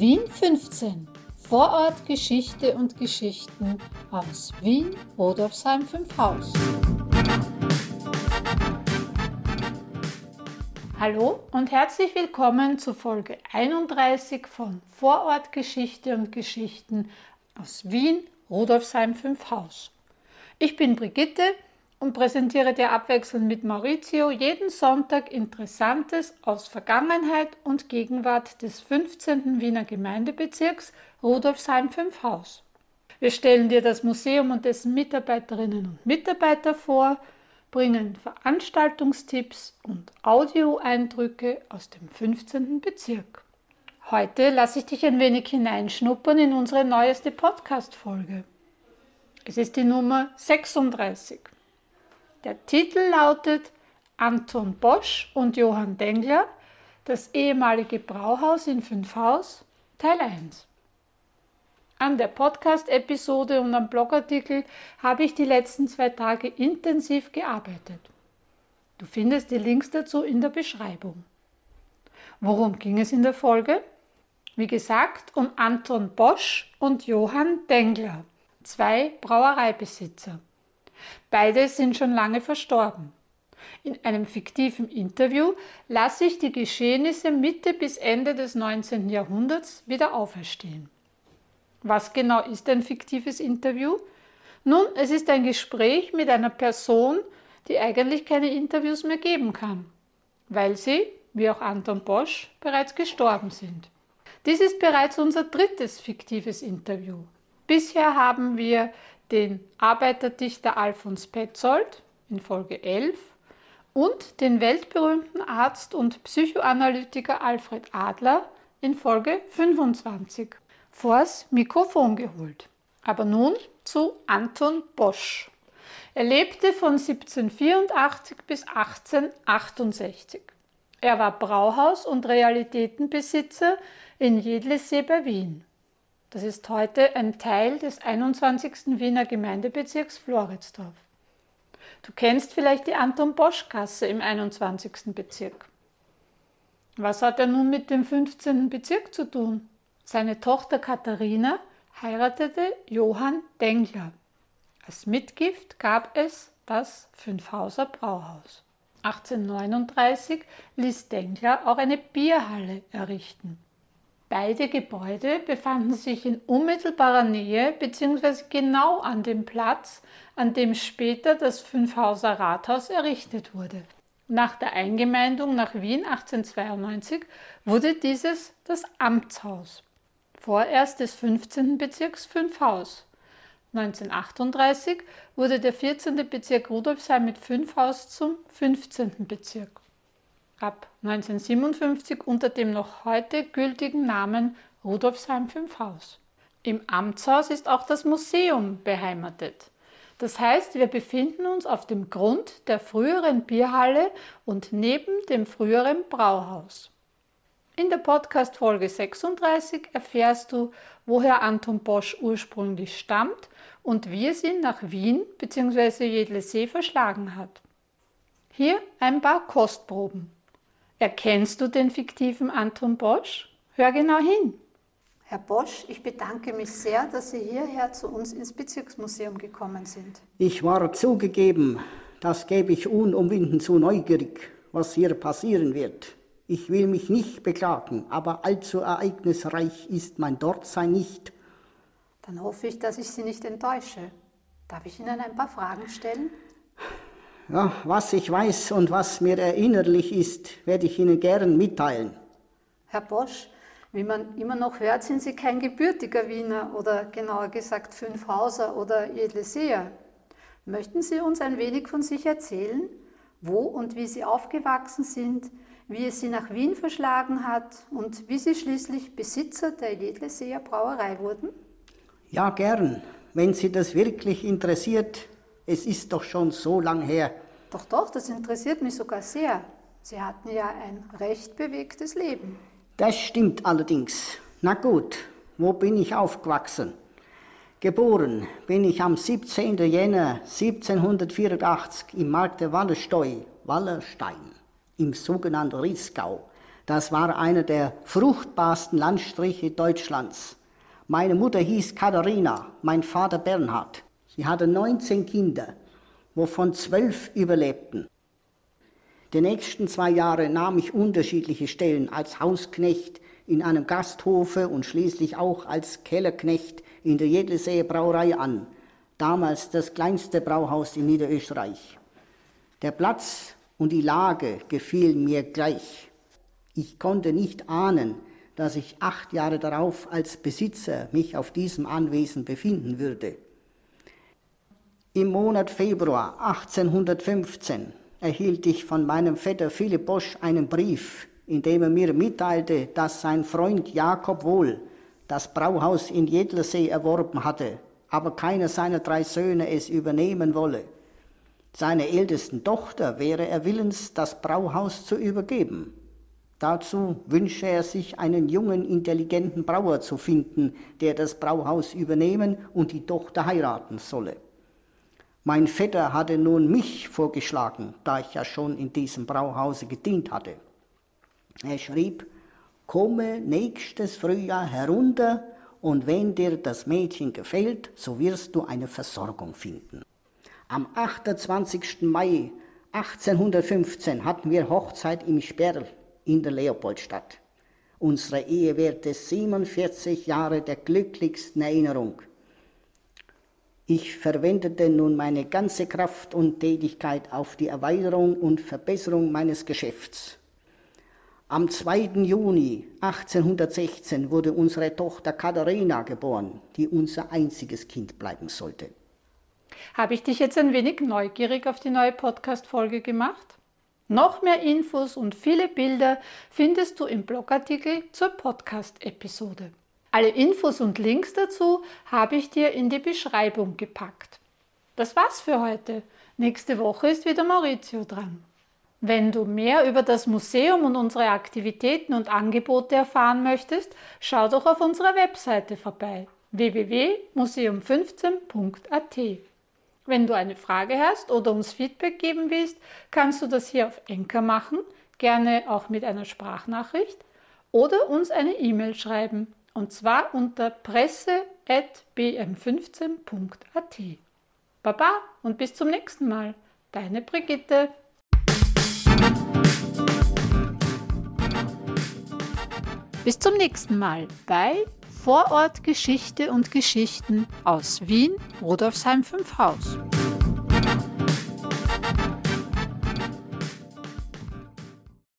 Wien 15. Vorort Geschichte und Geschichten aus Wien, Rodolfsheim 5 Haus. Hallo und herzlich willkommen zu Folge 31 von Vorort Geschichte und Geschichten aus Wien, Rudolfsheim 5 Haus. Ich bin Brigitte und präsentiere dir abwechselnd mit Maurizio jeden Sonntag Interessantes aus Vergangenheit und Gegenwart des 15. Wiener Gemeindebezirks Rudolfsheim 5 Haus. Wir stellen dir das Museum und dessen Mitarbeiterinnen und Mitarbeiter vor, bringen Veranstaltungstipps und Audioeindrücke aus dem 15. Bezirk. Heute lasse ich dich ein wenig hineinschnuppern in unsere neueste Podcast-Folge. Es ist die Nummer 36. Der Titel lautet Anton Bosch und Johann Dengler, das ehemalige Brauhaus in Fünfhaus, Teil 1. An der Podcast-Episode und am Blogartikel habe ich die letzten zwei Tage intensiv gearbeitet. Du findest die Links dazu in der Beschreibung. Worum ging es in der Folge? Wie gesagt, um Anton Bosch und Johann Dengler, zwei Brauereibesitzer. Beide sind schon lange verstorben. In einem fiktiven Interview lasse ich die Geschehnisse Mitte bis Ende des 19. Jahrhunderts wieder auferstehen. Was genau ist ein fiktives Interview? Nun, es ist ein Gespräch mit einer Person, die eigentlich keine Interviews mehr geben kann, weil sie, wie auch Anton Bosch, bereits gestorben sind. Dies ist bereits unser drittes fiktives Interview. Bisher haben wir den Arbeiterdichter Alfons Petzold in Folge 11 und den weltberühmten Arzt und Psychoanalytiker Alfred Adler in Folge 25 vors Mikrofon geholt. Aber nun zu Anton Bosch. Er lebte von 1784 bis 1868. Er war Brauhaus- und Realitätenbesitzer in Jedlesee bei Wien. Das ist heute ein Teil des 21. Wiener Gemeindebezirks Floridsdorf. Du kennst vielleicht die Anton Bosch Gasse im 21. Bezirk. Was hat er nun mit dem 15. Bezirk zu tun? Seine Tochter Katharina heiratete Johann Dengler. Als Mitgift gab es das Fünfhauser Brauhaus. 1839 ließ Dengler auch eine Bierhalle errichten. Beide Gebäude befanden sich in unmittelbarer Nähe bzw. genau an dem Platz, an dem später das Fünfhauser Rathaus errichtet wurde. Nach der Eingemeindung nach Wien 1892 wurde dieses das Amtshaus, vorerst des 15. Bezirks Fünfhaus. 1938 wurde der 14. Bezirk Rudolfsheim mit Fünfhaus zum 15. Bezirk ab 1957 unter dem noch heute gültigen Namen Rudolfsheim 5 Haus. Im Amtshaus ist auch das Museum beheimatet. Das heißt, wir befinden uns auf dem Grund der früheren Bierhalle und neben dem früheren Brauhaus. In der Podcast Folge 36 erfährst du, woher Anton Bosch ursprünglich stammt und wie es ihn nach Wien bzw. Jedlesee verschlagen hat. Hier ein paar Kostproben. Erkennst du den fiktiven Anton Bosch? Hör genau hin. Herr Bosch, ich bedanke mich sehr, dass Sie hierher zu uns ins Bezirksmuseum gekommen sind. Ich war zugegeben, das gebe ich unumwinden zu neugierig, was hier passieren wird. Ich will mich nicht beklagen, aber allzu ereignisreich ist mein Dortsein nicht. Dann hoffe ich, dass ich Sie nicht enttäusche. Darf ich Ihnen ein paar Fragen stellen? Ja, was ich weiß und was mir erinnerlich ist, werde ich Ihnen gern mitteilen. Herr Bosch, wie man immer noch hört, sind Sie kein gebürtiger Wiener oder genauer gesagt Fünfhauser oder Jedleseer. Möchten Sie uns ein wenig von sich erzählen, wo und wie Sie aufgewachsen sind, wie es Sie nach Wien verschlagen hat und wie Sie schließlich Besitzer der Jedleseer Brauerei wurden? Ja, gern. Wenn Sie das wirklich interessiert, es ist doch schon so lang her. Doch, doch, das interessiert mich sogar sehr. Sie hatten ja ein recht bewegtes Leben. Das stimmt allerdings. Na gut, wo bin ich aufgewachsen? Geboren bin ich am 17. Jänner 1784 im Markte Wallersteu, Wallerstein, im sogenannten Riesgau. Das war einer der fruchtbarsten Landstriche Deutschlands. Meine Mutter hieß Katharina, mein Vater Bernhard. Sie hatte 19 Kinder, wovon zwölf überlebten. Die nächsten zwei Jahre nahm ich unterschiedliche Stellen als Hausknecht in einem Gasthofe und schließlich auch als Kellerknecht in der Jedleseer Brauerei an, damals das kleinste Brauhaus in Niederösterreich. Der Platz und die Lage gefielen mir gleich. Ich konnte nicht ahnen, dass ich acht Jahre darauf als Besitzer mich auf diesem Anwesen befinden würde. Im Monat Februar 1815 erhielt ich von meinem Vetter Philipp Bosch einen Brief, in dem er mir mitteilte, dass sein Freund Jakob Wohl das Brauhaus in Jedlersee erworben hatte, aber keiner seiner drei Söhne es übernehmen wolle. Seiner ältesten Tochter wäre er willens, das Brauhaus zu übergeben. Dazu wünsche er sich, einen jungen, intelligenten Brauer zu finden, der das Brauhaus übernehmen und die Tochter heiraten solle. Mein Vetter hatte nun mich vorgeschlagen, da ich ja schon in diesem Brauhause gedient hatte. Er schrieb, komme nächstes Frühjahr herunter und wenn dir das Mädchen gefällt, so wirst du eine Versorgung finden. Am 28. Mai 1815 hatten wir Hochzeit im Sperl in der Leopoldstadt. Unsere Ehe währte 47 Jahre der glücklichsten Erinnerung. Ich verwendete nun meine ganze Kraft und Tätigkeit auf die Erweiterung und Verbesserung meines Geschäfts. Am 2. Juni 1816 wurde unsere Tochter Katharina geboren, die unser einziges Kind bleiben sollte. Habe ich dich jetzt ein wenig neugierig auf die neue Podcast-Folge gemacht? Noch mehr Infos und viele Bilder findest du im Blogartikel zur Podcast-Episode. Alle Infos und Links dazu habe ich dir in die Beschreibung gepackt. Das war's für heute. Nächste Woche ist wieder Maurizio dran. Wenn du mehr über das Museum und unsere Aktivitäten und Angebote erfahren möchtest, schau doch auf unserer Webseite vorbei www.museum15.at. Wenn du eine Frage hast oder uns Feedback geben willst, kannst du das hier auf Enker machen, gerne auch mit einer Sprachnachricht oder uns eine E-Mail schreiben und zwar unter presse.bm15.at. Baba und bis zum nächsten Mal. Deine Brigitte. Bis zum nächsten Mal bei Vorort Geschichte und Geschichten aus Wien, Rudolfsheim 5 Haus.